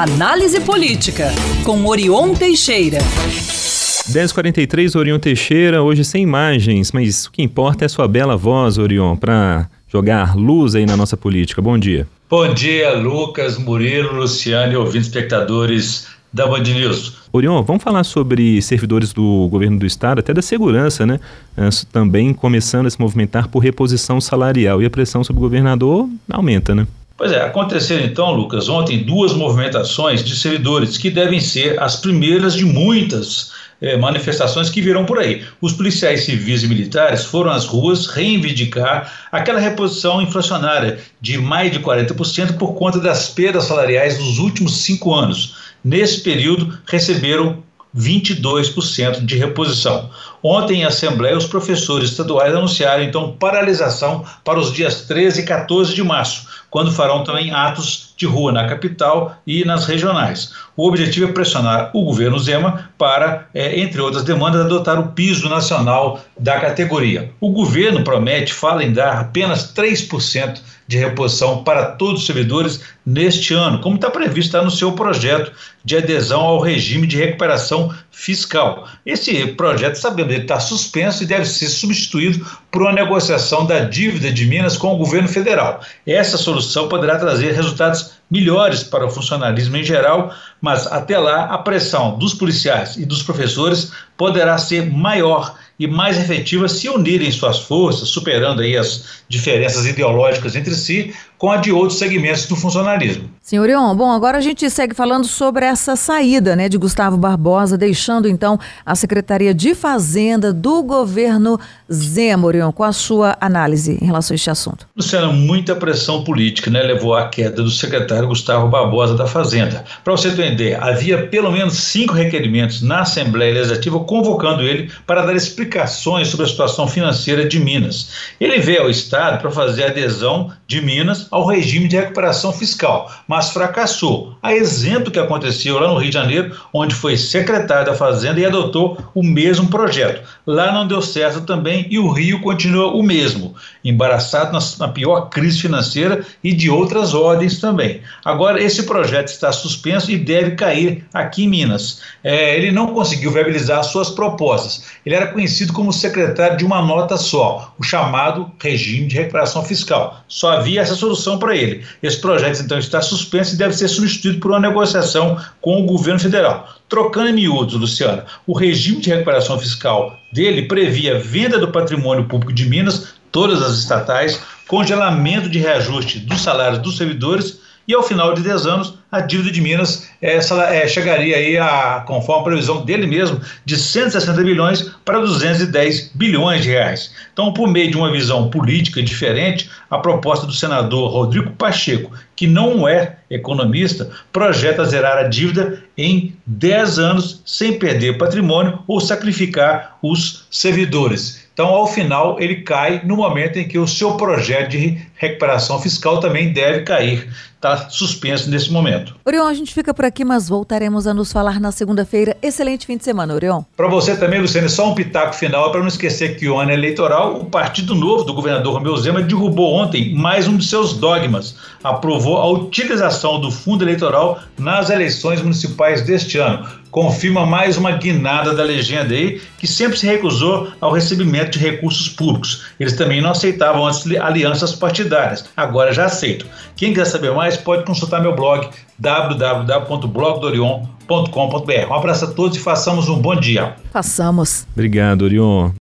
Análise Política, com Orion Teixeira. 10h43, Orion Teixeira, hoje sem imagens, mas o que importa é sua bela voz, Orion, para jogar luz aí na nossa política. Bom dia. Bom dia, Lucas, Murilo, Luciano e ouvintes espectadores da Band News. Orion, vamos falar sobre servidores do governo do estado, até da segurança, né? Também começando a se movimentar por reposição salarial e a pressão sobre o governador aumenta, né? Pois é, aconteceram então, Lucas, ontem duas movimentações de servidores que devem ser as primeiras de muitas eh, manifestações que virão por aí. Os policiais civis e militares foram às ruas reivindicar aquela reposição inflacionária de mais de 40% por conta das perdas salariais dos últimos cinco anos. Nesse período, receberam 22% de reposição. Ontem, em Assembleia, os professores estaduais anunciaram, então, paralisação para os dias 13 e 14 de março, quando farão também atos de rua na capital e nas regionais. O objetivo é pressionar o governo Zema para, é, entre outras demandas, adotar o piso nacional da categoria. O governo promete, fala em dar apenas 3% de reposição para todos os servidores neste ano, como está previsto no seu projeto de adesão ao regime de recuperação fiscal. Esse projeto, sabemos, ele está suspenso e deve ser substituído por uma negociação da dívida de Minas com o governo federal. Essa solução poderá trazer resultados melhores para o funcionalismo em geral, mas até lá a pressão dos policiais e dos professores poderá ser maior e mais efetiva se unirem suas forças, superando aí as diferenças ideológicas entre si, com a de outros segmentos do funcionalismo. Senhor Ion, bom, agora a gente segue falando sobre essa saída né, de Gustavo Barbosa, deixando então a Secretaria de Fazenda do governo Zema, Orion, com a sua análise em relação a este assunto. Luciana, muita pressão política né, levou à queda do secretário Gustavo Barbosa da Fazenda. Para você entender, havia pelo menos cinco requerimentos na Assembleia Legislativa convocando ele para dar explicações sobre a situação financeira de Minas. Ele veio ao Estado para fazer adesão de Minas ao regime de recuperação fiscal, mas fracassou. A exemplo que aconteceu lá no Rio de Janeiro, onde foi secretário da Fazenda e adotou o mesmo projeto. Lá não deu certo também e o Rio continua o mesmo, embaraçado na, pior crise financeira e de outras ordens também. Agora, esse projeto está suspenso e deve cair aqui em Minas. É, ele não conseguiu viabilizar suas propostas. Ele era conhecido como secretário de uma nota só, o chamado regime de recuperação fiscal. Só havia essa solução para ele. Esse projeto, então, está suspenso e deve ser substituído por uma negociação com o governo federal. Trocando em miúdos, Luciana, o regime de recuperação fiscal dele previa venda do patrimônio público de Minas, todas as estatais, congelamento de reajuste dos salários dos servidores e ao final de 10 anos a dívida de Minas essa, é, chegaria aí a, conforme a previsão dele mesmo, de 160 bilhões para 210 bilhões de reais. Então, por meio de uma visão política diferente, a proposta do senador Rodrigo Pacheco, que não é economista, projeta zerar a dívida em 10 anos sem perder patrimônio ou sacrificar os servidores. Então, ao final, ele cai no momento em que o seu projeto de recuperação fiscal também deve cair. Está suspenso nesse momento. Orion, a gente fica por aqui, mas voltaremos a nos falar na segunda-feira. Excelente fim de semana, Orion. Para você também, Luciano, só um pitaco final para não esquecer que o ano eleitoral, o Partido Novo do governador Romeu Zema derrubou ontem mais um de seus dogmas. Aprovou a utilização do fundo eleitoral nas eleições municipais deste ano confirma mais uma guinada da legenda aí, que sempre se recusou ao recebimento de recursos públicos. Eles também não aceitavam antes alianças partidárias, agora já aceitam. Quem quiser saber mais pode consultar meu blog www.blogdorion.com.br. Um abraço a todos e façamos um bom dia. Façamos. Obrigado, Orion.